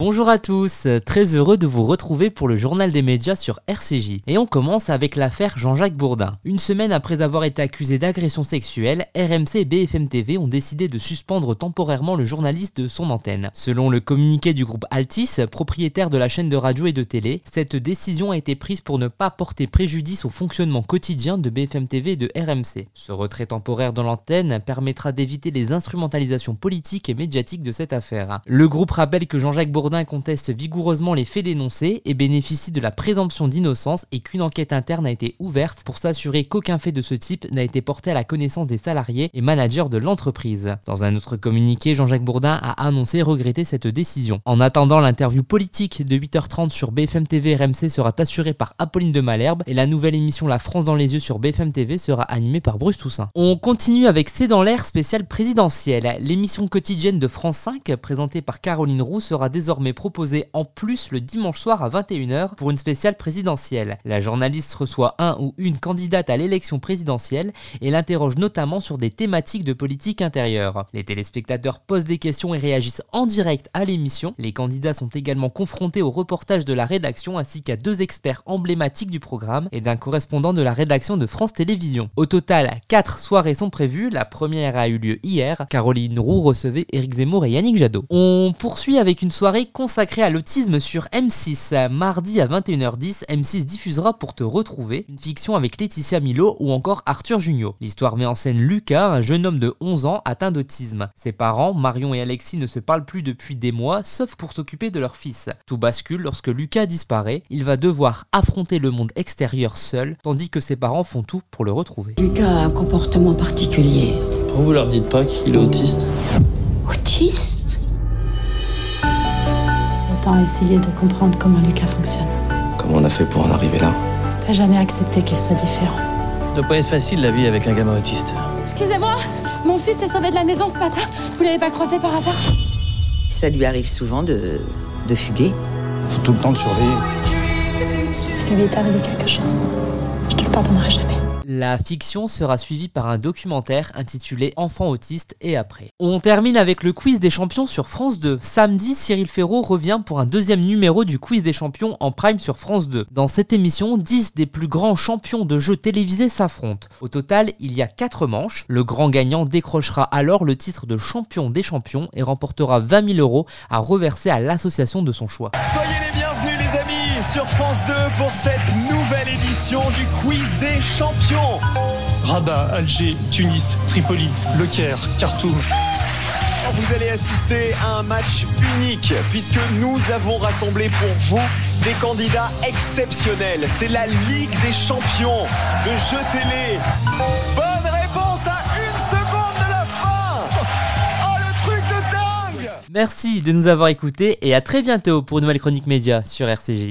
Bonjour à tous, très heureux de vous retrouver pour le journal des médias sur RCJ. Et on commence avec l'affaire Jean-Jacques Bourdin. Une semaine après avoir été accusé d'agression sexuelle, RMC et BFM TV ont décidé de suspendre temporairement le journaliste de son antenne. Selon le communiqué du groupe Altis, propriétaire de la chaîne de radio et de télé, cette décision a été prise pour ne pas porter préjudice au fonctionnement quotidien de BFM TV et de RMC. Ce retrait temporaire dans l'antenne permettra d'éviter les instrumentalisations politiques et médiatiques de cette affaire. Le groupe rappelle que Jean-Jacques Bourdin conteste vigoureusement les faits dénoncés et bénéficie de la présomption d'innocence et qu'une enquête interne a été ouverte pour s'assurer qu'aucun fait de ce type n'a été porté à la connaissance des salariés et managers de l'entreprise. Dans un autre communiqué, Jean-Jacques Bourdin a annoncé regretter cette décision. En attendant, l'interview politique de 8h30 sur BFM TV RMC sera assurée par Apolline de Malherbe et la nouvelle émission La France dans les yeux sur BFM TV sera animée par Bruce Toussaint. On continue avec C'est dans l'air spécial présidentiel. L'émission quotidienne de France 5 présentée par Caroline Roux sera désormais mais proposé en plus le dimanche soir à 21h pour une spéciale présidentielle. La journaliste reçoit un ou une candidate à l'élection présidentielle et l'interroge notamment sur des thématiques de politique intérieure. Les téléspectateurs posent des questions et réagissent en direct à l'émission. Les candidats sont également confrontés au reportage de la rédaction ainsi qu'à deux experts emblématiques du programme et d'un correspondant de la rédaction de France Télévisions. Au total, quatre soirées sont prévues. La première a eu lieu hier. Caroline Roux recevait Éric Zemmour et Yannick Jadot. On poursuit avec une soirée consacré à l'autisme sur M6. Mardi à 21h10, M6 diffusera Pour te retrouver, une fiction avec Laetitia Milo ou encore Arthur Junio. L'histoire met en scène Lucas, un jeune homme de 11 ans atteint d'autisme. Ses parents, Marion et Alexis, ne se parlent plus depuis des mois, sauf pour s'occuper de leur fils. Tout bascule lorsque Lucas disparaît, il va devoir affronter le monde extérieur seul, tandis que ses parents font tout pour le retrouver. Lucas a un comportement particulier. Pourquoi vous leur dites pas qu'il est autiste? Autiste? Essayer de comprendre comment Lucas fonctionne. Comment on a fait pour en arriver là T'as jamais accepté qu'il soit différent. Ça doit pas être facile la vie avec un gamin autiste. Excusez-moi, mon fils s'est sauvé de la maison ce matin. Vous l'avez pas croisé par hasard Ça lui arrive souvent de, de fuguer. Faut tout le temps le surveiller. S'il lui est arrivé quelque chose, je te le pardonnerai jamais. La fiction sera suivie par un documentaire intitulé Enfants autistes et après. On termine avec le quiz des champions sur France 2. Samedi, Cyril Ferraud revient pour un deuxième numéro du quiz des champions en prime sur France 2. Dans cette émission, 10 des plus grands champions de jeux télévisés s'affrontent. Au total, il y a 4 manches. Le grand gagnant décrochera alors le titre de champion des champions et remportera 20 000 euros à reverser à l'association de son choix. Sur France 2 pour cette nouvelle édition du quiz des champions. Rabat, Alger, Tunis, Tripoli, Le Caire, Khartoum. Vous allez assister à un match unique puisque nous avons rassemblé pour vous des candidats exceptionnels. C'est la Ligue des champions de jeux télé. Bonne réponse à une seconde de la fin. Oh le truc de dingue Merci de nous avoir écoutés et à très bientôt pour une nouvelle chronique média sur RCJ.